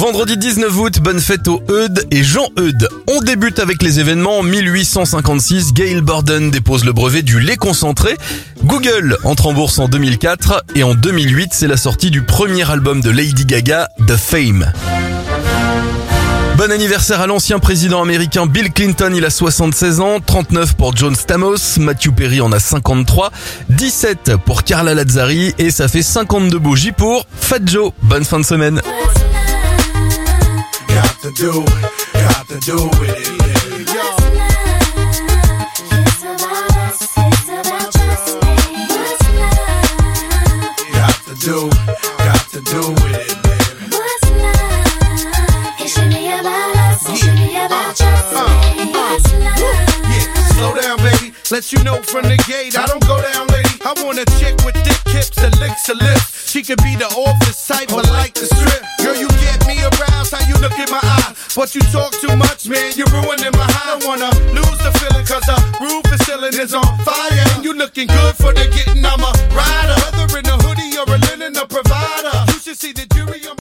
Vendredi 19 août, bonne fête aux Eudes et Jean Eudes. On débute avec les événements. En 1856, Gail Borden dépose le brevet du lait concentré. Google entre en bourse en 2004 et en 2008, c'est la sortie du premier album de Lady Gaga, The Fame. Bon anniversaire à l'ancien président américain Bill Clinton, il a 76 ans, 39 pour John Stamos, Matthew Perry en a 53, 17 pour Carla Lazzari et ça fait 52 bougies pour Fat Joe. Bonne fin de semaine. Got to do, got to do with it. Yeah. Got to do, got to do with it, baby. Yeah, slow down, baby. Let you know from the gate, I don't go down, lady. I want a chick with thick hips and licks her lips. She could be the office type, but like the strip. But you talk too much, man, you're ruining my high. I wanna lose the feeling, cause the roof is ceiling is on fire. And you looking good for the getting, I'm a rider. Whether in a hoodie or a linen, a provider.